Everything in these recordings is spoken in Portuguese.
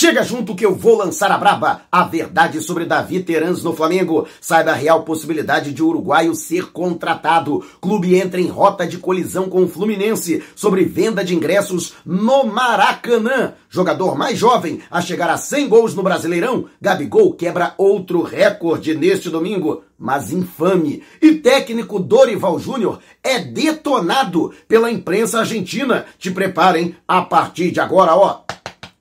Chega junto que eu vou lançar a braba. A verdade sobre Davi Terans no Flamengo. Saiba a real possibilidade de uruguaio ser contratado. Clube entra em rota de colisão com o Fluminense sobre venda de ingressos no Maracanã. Jogador mais jovem a chegar a 100 gols no Brasileirão. Gabigol quebra outro recorde neste domingo, mas infame. E técnico Dorival Júnior é detonado pela imprensa argentina. Te preparem a partir de agora, ó.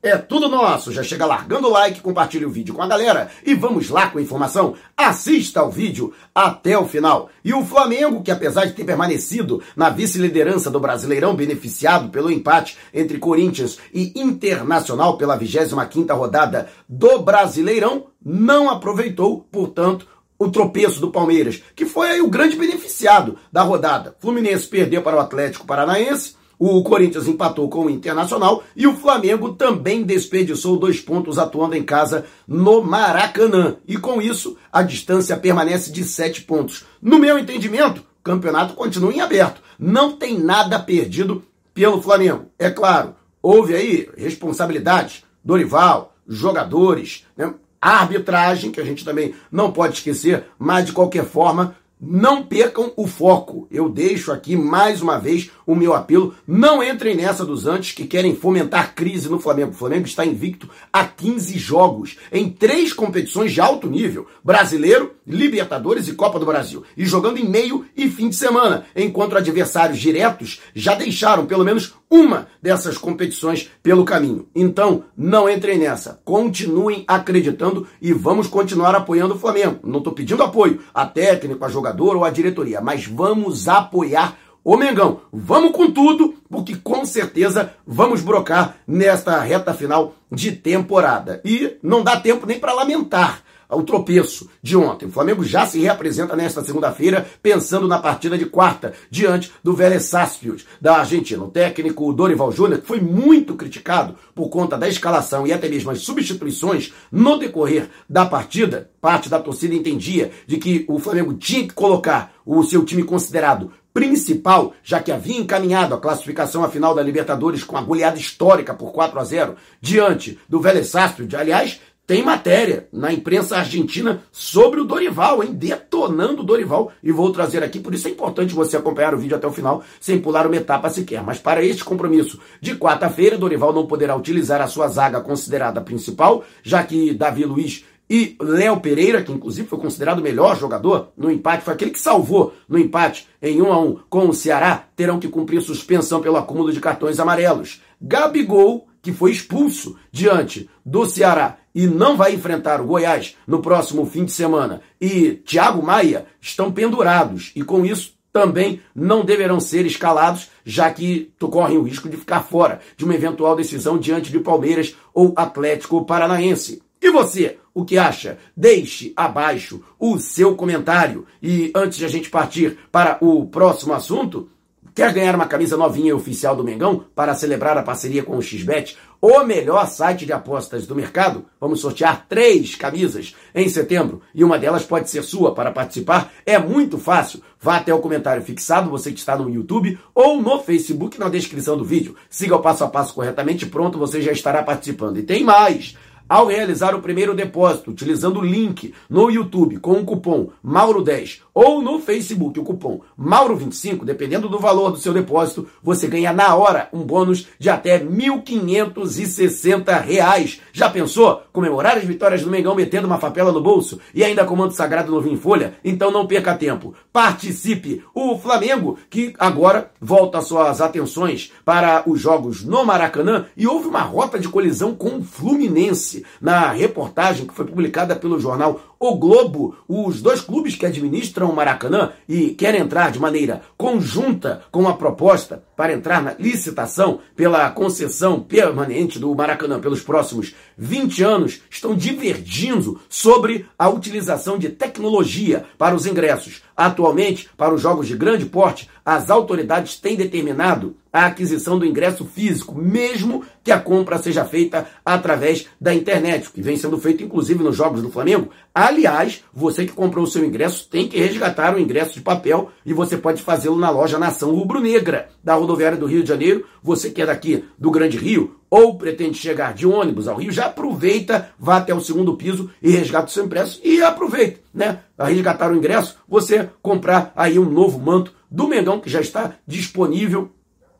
É tudo nosso. Já chega largando o like, compartilhe o vídeo com a galera e vamos lá com a informação. Assista ao vídeo até o final. E o Flamengo, que apesar de ter permanecido na vice-liderança do Brasileirão, beneficiado pelo empate entre Corinthians e Internacional pela 25ª rodada do Brasileirão, não aproveitou, portanto, o tropeço do Palmeiras, que foi aí o grande beneficiado da rodada. Fluminense perdeu para o Atlético Paranaense, o Corinthians empatou com o Internacional e o Flamengo também desperdiçou dois pontos atuando em casa no Maracanã. E com isso, a distância permanece de sete pontos. No meu entendimento, o campeonato continua em aberto. Não tem nada perdido pelo Flamengo. É claro, houve aí responsabilidade. Dorival, jogadores, né? arbitragem, que a gente também não pode esquecer, mas de qualquer forma não percam o foco. Eu deixo aqui mais uma vez o meu apelo. Não entrem nessa dos antes que querem fomentar crise no Flamengo. O Flamengo está invicto há 15 jogos em três competições de alto nível: Brasileiro, Libertadores e Copa do Brasil. E jogando em meio e fim de semana, enquanto adversários diretos já deixaram pelo menos uma dessas competições pelo caminho. Então, não entrem nessa. Continuem acreditando e vamos continuar apoiando o Flamengo. Não estou pedindo apoio a técnico, a jogador ou a diretoria, mas vamos apoiar o Mengão. Vamos com tudo, porque com certeza vamos brocar nesta reta final de temporada. E não dá tempo nem para lamentar o tropeço de ontem. O Flamengo já se reapresenta nesta segunda-feira, pensando na partida de quarta, diante do Vélez Sarsfield, da Argentina. O técnico Dorival Júnior foi muito criticado por conta da escalação e até mesmo as substituições no decorrer da partida. Parte da torcida entendia de que o Flamengo tinha que colocar o seu time considerado principal, já que havia encaminhado a classificação à final da Libertadores com a goleada histórica por 4 a 0 diante do Vélez Sarsfield. Aliás, tem matéria na imprensa argentina sobre o Dorival, hein? Detonando o Dorival. E vou trazer aqui, por isso é importante você acompanhar o vídeo até o final, sem pular uma etapa sequer. Mas para este compromisso de quarta-feira, Dorival não poderá utilizar a sua zaga considerada principal, já que Davi Luiz e Léo Pereira, que inclusive foi considerado o melhor jogador no empate, foi aquele que salvou no empate em 1 a 1 com o Ceará, terão que cumprir suspensão pelo acúmulo de cartões amarelos. Gabigol, que foi expulso diante do Ceará e não vai enfrentar o Goiás no próximo fim de semana, e Thiago Maia estão pendurados e com isso também não deverão ser escalados, já que correm o risco de ficar fora de uma eventual decisão diante de Palmeiras ou Atlético Paranaense. E você, o que acha? Deixe abaixo o seu comentário. E antes de a gente partir para o próximo assunto, Quer ganhar uma camisa novinha e oficial do Mengão para celebrar a parceria com o XBET, o melhor site de apostas do mercado? Vamos sortear três camisas em setembro e uma delas pode ser sua. Para participar é muito fácil. Vá até o comentário fixado, você que está no YouTube ou no Facebook na descrição do vídeo. Siga o passo a passo corretamente, pronto, você já estará participando. E tem mais! Ao realizar o primeiro depósito utilizando o link no YouTube com o cupom Mauro10 ou no Facebook o cupom Mauro25, dependendo do valor do seu depósito, você ganha na hora um bônus de até R$ 1.560. Já pensou? Comemorar as vitórias do Mengão metendo uma favela no bolso e ainda com manto sagrado novinho em folha? Então não perca tempo. Participe! O Flamengo, que agora volta suas atenções para os jogos no Maracanã e houve uma rota de colisão com o Fluminense na reportagem que foi publicada pelo jornal O Globo, os dois clubes que administram o Maracanã e querem entrar de maneira conjunta com a proposta para entrar na licitação pela concessão permanente do Maracanã pelos próximos 20 anos, estão divergindo sobre a utilização de tecnologia para os ingressos. Atualmente, para os jogos de grande porte, as autoridades têm determinado a aquisição do ingresso físico, mesmo que a compra seja feita através da internet, que vem sendo feito inclusive nos jogos do Flamengo. Aliás, você que comprou o seu ingresso tem que resgatar o ingresso de papel e você pode fazê-lo na loja Nação Rubro-Negra, da rodoviária do Rio de Janeiro. Você que é daqui do Grande Rio ou pretende chegar de ônibus ao Rio, já aproveita, vá até o segundo piso e resgata o seu ingresso e aproveita, né? A resgatar o ingresso, você comprar aí um novo manto do Mengão que já está disponível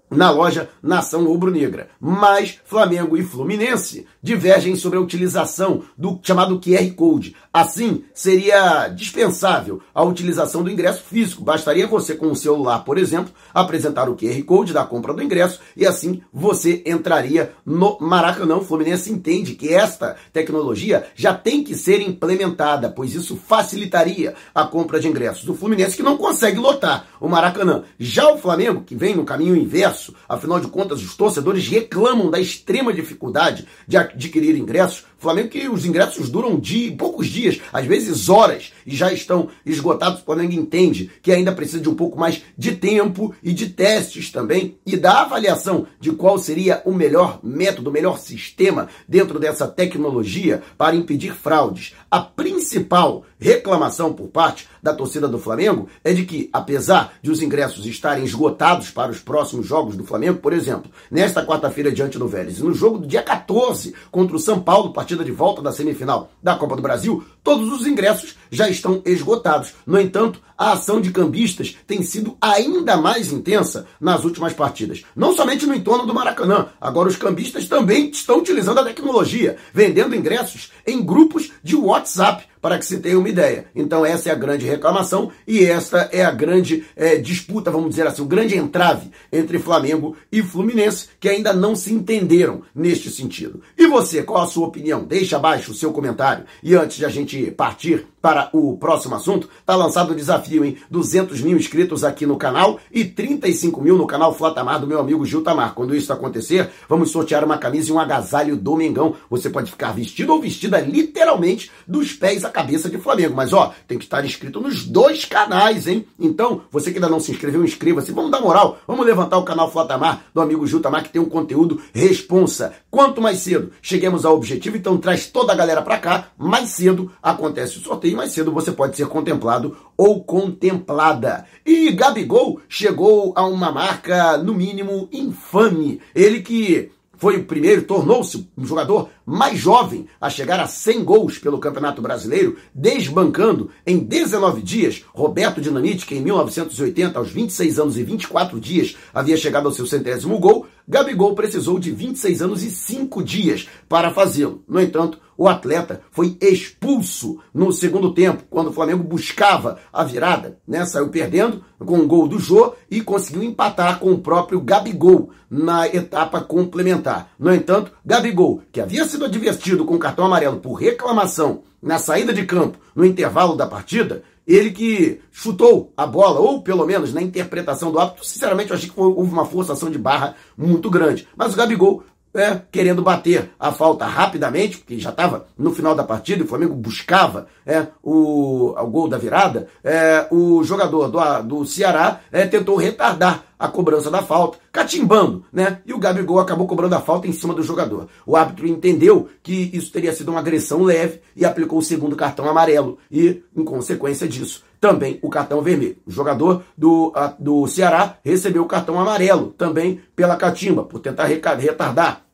na loja Nação Rubro-Negra. Mas Flamengo e Fluminense divergem sobre a utilização do chamado QR Code. Assim, seria dispensável a utilização do ingresso físico. Bastaria você, com o celular, por exemplo, apresentar o QR Code da compra do ingresso e assim você entraria no Maracanã. O Fluminense entende que esta tecnologia já tem que ser implementada, pois isso facilitaria a compra de ingressos do Fluminense, que não consegue lotar o Maracanã. Já o Flamengo, que vem no caminho inverso, ingresso. Afinal de contas, os torcedores reclamam da extrema dificuldade de adquirir ingressos. Flamengo que os ingressos duram dia, poucos dias, às vezes horas, e já estão esgotados. O Flamengo entende que ainda precisa de um pouco mais de tempo e de testes também, e da avaliação de qual seria o melhor método, o melhor sistema dentro dessa tecnologia para impedir fraudes. A principal reclamação por parte da torcida do Flamengo é de que, apesar de os ingressos estarem esgotados para os próximos jogos do Flamengo, por exemplo, nesta quarta-feira diante do Vélez, no jogo do dia 14 contra o São Paulo, partida de volta da semifinal da Copa do Brasil, todos os ingressos já estão esgotados. No entanto, a ação de cambistas tem sido ainda mais intensa nas últimas partidas. Não somente no entorno do Maracanã, agora os cambistas também estão utilizando a tecnologia, vendendo ingressos em grupos de WhatsApp para que se tenha uma ideia. Então essa é a grande reclamação e esta é a grande é, disputa, vamos dizer assim, o grande entrave entre Flamengo e Fluminense, que ainda não se entenderam neste sentido. E você, qual a sua opinião? Deixa abaixo o seu comentário. E antes de a gente partir para o próximo assunto, está lançado o desafio, em 200 mil inscritos aqui no canal e 35 mil no canal Flatamar do meu amigo Gil Tamar. Quando isso acontecer, vamos sortear uma camisa e um agasalho do Mengão. Você pode ficar vestido ou vestida literalmente dos pés à cabeça de Flamengo. Mas ó, tem que estar inscrito nos dois canais, hein? Então, você que ainda não se inscreveu, inscreva-se. Vamos dar moral, vamos levantar o canal Flatamar do amigo Gil Tamar, que tem um conteúdo responsa. Quanto mais cedo cheguemos ao objetivo, então traz toda a galera para cá, mais cedo acontece o sorteio mais cedo você pode ser contemplado ou contemplada. E Gabigol chegou a uma marca, no mínimo, infame. Ele que foi o primeiro, tornou-se um jogador mais jovem a chegar a 100 gols pelo Campeonato Brasileiro, desbancando em 19 dias Roberto Dinamite, que em 1980, aos 26 anos e 24 dias, havia chegado ao seu centésimo gol. Gabigol precisou de 26 anos e 5 dias para fazê-lo. No entanto, o atleta foi expulso no segundo tempo, quando o Flamengo buscava a virada, né? Saiu perdendo com o gol do Jô e conseguiu empatar com o próprio Gabigol na etapa complementar. No entanto, Gabigol, que havia sido advertido com cartão amarelo por reclamação na saída de campo no intervalo da partida, ele que chutou a bola, ou pelo menos na interpretação do árbitro, sinceramente eu achei que houve uma forçação de barra muito grande. Mas o Gabigol é, querendo bater a falta rapidamente, porque já estava no final da partida, o Flamengo buscava é, o, o gol da virada, é, o jogador do, do Ceará é, tentou retardar a cobrança da falta, catimbando, né? E o Gabigol acabou cobrando a falta em cima do jogador. O árbitro entendeu que isso teria sido uma agressão leve e aplicou o segundo cartão amarelo. E, em consequência disso, também o cartão vermelho. O jogador do, a, do Ceará recebeu o cartão amarelo também pela catimba, por tentar retardar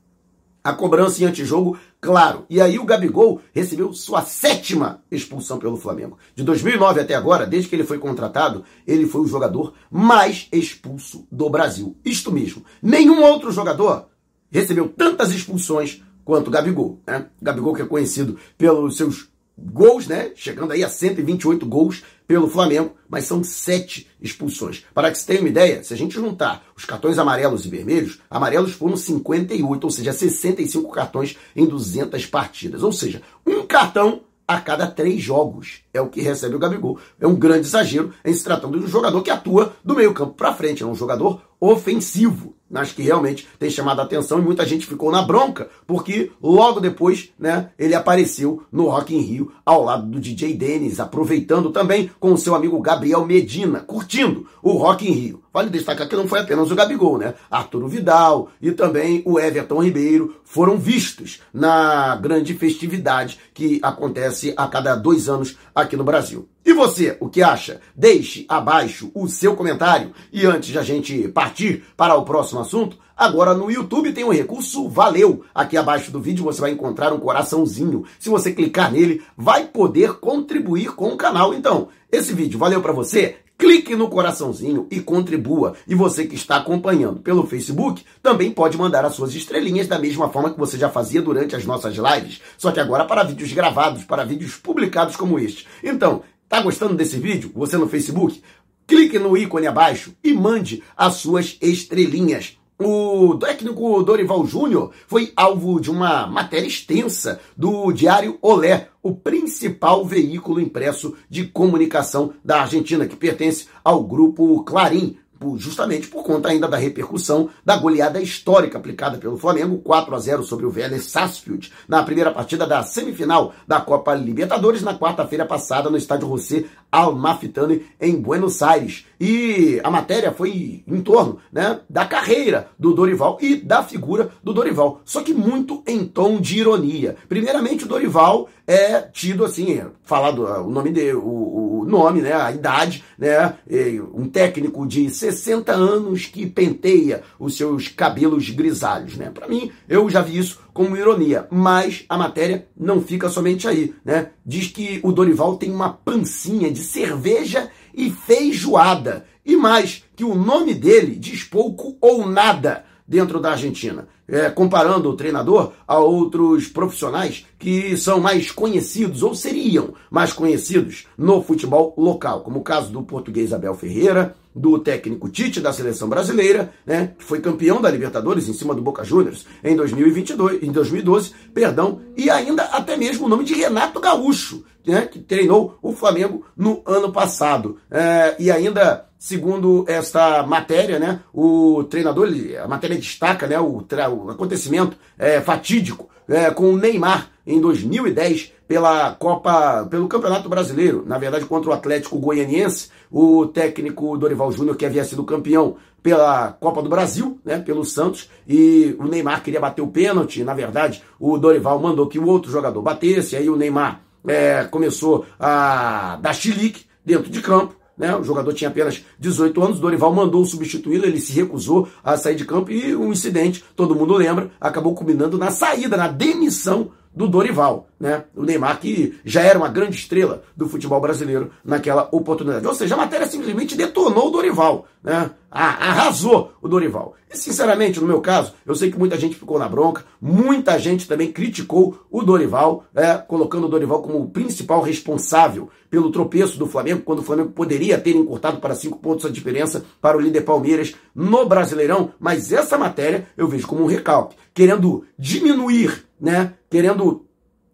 a cobrança em antijogo, claro. E aí o Gabigol recebeu sua sétima expulsão pelo Flamengo. De 2009 até agora, desde que ele foi contratado, ele foi o jogador mais expulso do Brasil. Isto mesmo. Nenhum outro jogador recebeu tantas expulsões quanto o Gabigol. Né? Gabigol que é conhecido pelos seus gols, né? Chegando aí a 128 gols pelo Flamengo, mas são sete expulsões. Para que você tenha uma ideia, se a gente juntar os cartões amarelos e vermelhos, amarelos foram 58, ou seja, 65 cartões em 200 partidas. Ou seja, um cartão a cada três jogos. É o que recebe o Gabigol. É um grande exagero em se tratando de um jogador que atua do meio campo para frente. É um jogador ofensivo. acho que realmente tem chamado a atenção e muita gente ficou na bronca, porque logo depois, né, ele apareceu no Rock in Rio ao lado do DJ Dennis, aproveitando também com o seu amigo Gabriel Medina, curtindo o Rock in Rio. Vale destacar que não foi apenas o Gabigol, né? Arturo Vidal e também o Everton Ribeiro foram vistos na grande festividade que acontece a cada dois anos aqui no Brasil. E você, o que acha? Deixe abaixo o seu comentário. E antes de a gente partir para o próximo assunto, agora no YouTube tem um recurso Valeu. Aqui abaixo do vídeo você vai encontrar um coraçãozinho. Se você clicar nele, vai poder contribuir com o canal. Então, esse vídeo valeu para você? Clique no coraçãozinho e contribua. E você que está acompanhando pelo Facebook também pode mandar as suas estrelinhas da mesma forma que você já fazia durante as nossas lives, só que agora para vídeos gravados, para vídeos publicados como este. Então, tá gostando desse vídeo? Você no Facebook? Clique no ícone abaixo e mande as suas estrelinhas. O técnico Dorival Júnior foi alvo de uma matéria extensa do Diário Olé, o principal veículo impresso de comunicação da Argentina, que pertence ao grupo Clarim, justamente por conta ainda da repercussão da goleada histórica aplicada pelo Flamengo, 4 a 0 sobre o Vélez Sarsfield, na primeira partida da semifinal da Copa Libertadores, na quarta-feira passada no estádio José Almafitani, em Buenos Aires. E a matéria foi em torno né, da carreira do Dorival e da figura do Dorival, só que muito em tom de ironia. Primeiramente, o Dorival é tido assim, falado o nome dele, o, o nome, né, a idade, né, um técnico de 60 anos que penteia os seus cabelos grisalhos, né? Para mim, eu já vi isso como ironia, mas a matéria não fica somente aí, né? Diz que o Dorival tem uma pancinha de cerveja e feijoada, e mais que o nome dele diz pouco ou nada dentro da Argentina. É, comparando o treinador a outros profissionais que são mais conhecidos ou seriam mais conhecidos no futebol local, como o caso do português Abel Ferreira, do técnico Tite da seleção brasileira, né, que foi campeão da Libertadores em cima do Boca Juniors em 2022, em 2012, perdão, e ainda até mesmo o nome de Renato Gaúcho, né, que treinou o Flamengo no ano passado. É, e ainda, segundo esta matéria, né, o treinador, a matéria destaca né, o, o acontecimento é, fatídico é, com o Neymar em 2010 pela Copa, pelo Campeonato Brasileiro, na verdade contra o Atlético Goianiense, o técnico Dorival Júnior que havia sido campeão pela Copa do Brasil, né, pelo Santos, e o Neymar queria bater o pênalti, na verdade, o Dorival mandou que o outro jogador batesse, aí o Neymar é, começou a dar chilique dentro de campo, né? O jogador tinha apenas 18 anos, Dorival mandou substituí-lo, ele se recusou a sair de campo e um incidente, todo mundo lembra, acabou culminando na saída, na demissão do Dorival, né? O Neymar que já era uma grande estrela do futebol brasileiro naquela oportunidade. Ou seja, a matéria simplesmente detonou o Dorival, né? arrasou o Dorival. E sinceramente, no meu caso, eu sei que muita gente ficou na bronca, muita gente também criticou o Dorival, né? colocando o Dorival como o principal responsável pelo tropeço do Flamengo, quando o Flamengo poderia ter encurtado para cinco pontos a diferença para o líder Palmeiras no Brasileirão. Mas essa matéria eu vejo como um recalque, querendo diminuir né, querendo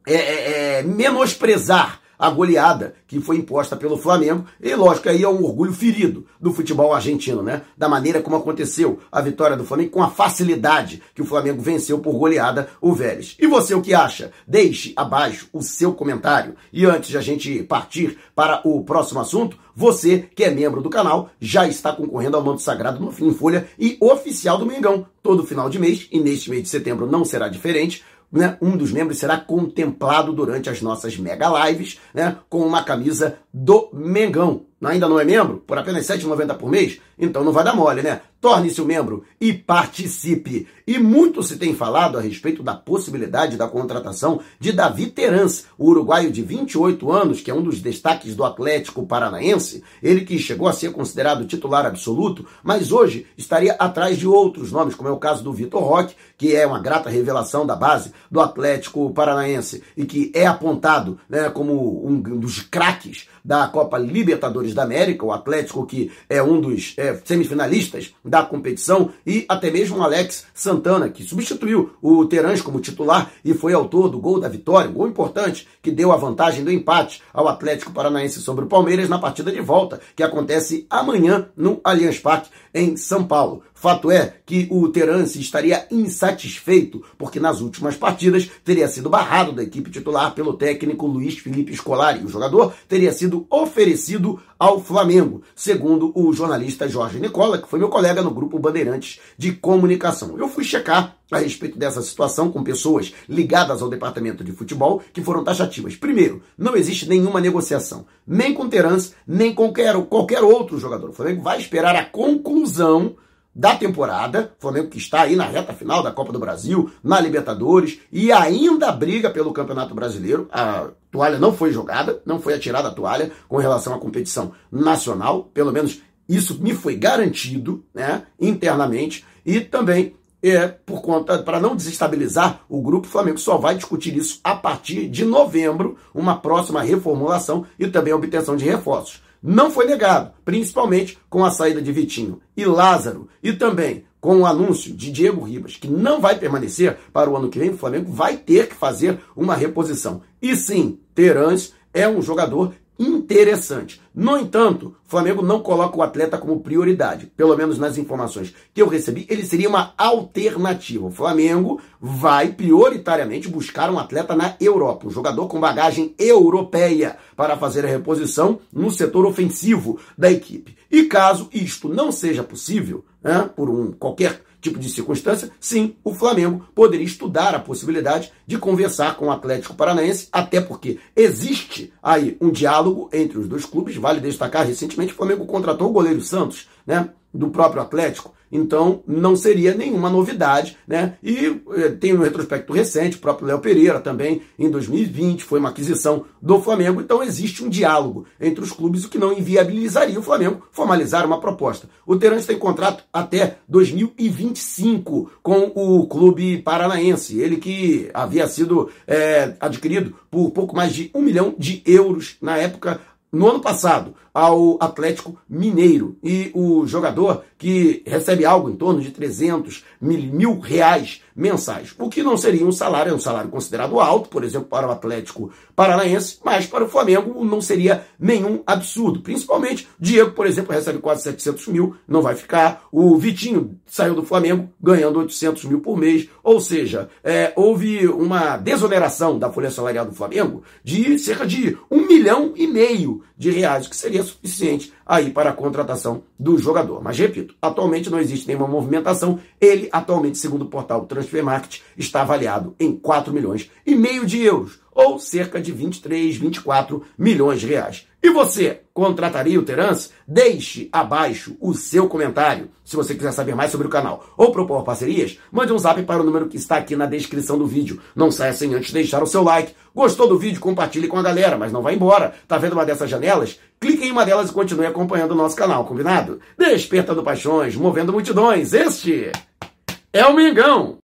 é, é, é, menosprezar a goleada que foi imposta pelo Flamengo. E lógico, aí é um orgulho ferido do futebol argentino, né? Da maneira como aconteceu a vitória do Flamengo, com a facilidade que o Flamengo venceu por goleada o Vélez. E você o que acha? Deixe abaixo o seu comentário. E antes de a gente partir para o próximo assunto, você que é membro do canal já está concorrendo ao manto sagrado no Fim Folha e oficial do Mengão. Todo final de mês, e neste mês de setembro não será diferente né, um dos membros será contemplado durante as nossas mega lives né, com uma camisa do Mengão ainda não é membro, por apenas R$ 7,90 por mês, então não vai dar mole, né? Torne-se um membro e participe. E muito se tem falado a respeito da possibilidade da contratação de Davi Terans, o uruguaio de 28 anos, que é um dos destaques do Atlético Paranaense, ele que chegou a ser considerado titular absoluto, mas hoje estaria atrás de outros nomes, como é o caso do Vitor Roque, que é uma grata revelação da base do Atlético Paranaense e que é apontado né, como um dos craques da Copa Libertadores da América, o Atlético que é um dos é, semifinalistas da competição, e até mesmo o Alex Santana, que substituiu o Terãs como titular e foi autor do gol da vitória, um gol importante que deu a vantagem do empate ao Atlético Paranaense sobre o Palmeiras na partida de volta, que acontece amanhã no Allianz Parque, em São Paulo. Fato é que o Terence estaria insatisfeito, porque nas últimas partidas teria sido barrado da equipe titular pelo técnico Luiz Felipe Scolari. O jogador teria sido oferecido ao Flamengo, segundo o jornalista Jorge Nicola, que foi meu colega no grupo Bandeirantes de Comunicação. Eu fui checar a respeito dessa situação com pessoas ligadas ao departamento de futebol que foram taxativas. Primeiro, não existe nenhuma negociação, nem com Terence, nem com qualquer, qualquer outro jogador. O Flamengo vai esperar a conclusão da temporada, Flamengo que está aí na reta final da Copa do Brasil, na Libertadores e ainda briga pelo Campeonato Brasileiro. A toalha não foi jogada, não foi atirada a toalha com relação à competição nacional, pelo menos isso me foi garantido, né, internamente, e também é por conta para não desestabilizar o grupo, o Flamengo só vai discutir isso a partir de novembro, uma próxima reformulação e também a obtenção de reforços não foi negado, principalmente com a saída de Vitinho e Lázaro, e também com o anúncio de Diego Ribas, que não vai permanecer para o ano que vem, o Flamengo vai ter que fazer uma reposição. E sim, Terãs é um jogador interessante. No entanto, o Flamengo não coloca o atleta como prioridade. Pelo menos nas informações que eu recebi, ele seria uma alternativa. O Flamengo vai prioritariamente buscar um atleta na Europa, um jogador com bagagem europeia para fazer a reposição no setor ofensivo da equipe. E caso isto não seja possível, né, por um qualquer tipo de circunstância, sim, o Flamengo poderia estudar a possibilidade de conversar com o Atlético Paranaense, até porque existe aí um diálogo entre os dois clubes. Vale destacar, recentemente o Flamengo contratou o goleiro Santos, né, do próprio Atlético. Então, não seria nenhuma novidade, né? E eh, tem um retrospecto recente, o próprio Léo Pereira também, em 2020, foi uma aquisição do Flamengo. Então, existe um diálogo entre os clubes, o que não inviabilizaria o Flamengo formalizar uma proposta. O Terence tem contrato até 2025 com o clube paranaense, ele que havia sido é, adquirido por pouco mais de um milhão de euros na época no ano passado ao Atlético Mineiro. E o jogador que recebe algo em torno de 300 mil, mil reais mensais, o que não seria um salário, é um salário considerado alto, por exemplo, para o Atlético Paranaense, mas para o Flamengo não seria nenhum absurdo. Principalmente, Diego, por exemplo, recebe quase 700 mil, não vai ficar. O Vitinho saiu do Flamengo ganhando 800 mil por mês, ou seja, é, houve uma desoneração da folha salarial do Flamengo de cerca de um milhão e meio de reais, que seria suficiente aí para a contratação do jogador. Mas repito, atualmente não existe nenhuma movimentação. Ele, atualmente, segundo o portal Transfer Market, está avaliado em 4 milhões e meio de euros, ou cerca de 23, 24 milhões de reais. E você, contrataria o Terence? Deixe abaixo o seu comentário. Se você quiser saber mais sobre o canal ou propor parcerias, mande um zap para o número que está aqui na descrição do vídeo. Não saia sem antes deixar o seu like. Gostou do vídeo? Compartilhe com a galera, mas não vá embora. Tá vendo uma dessas janelas? Clique em uma delas e continue acompanhando o nosso canal, combinado? Despertando paixões, movendo multidões. Este é o Mengão!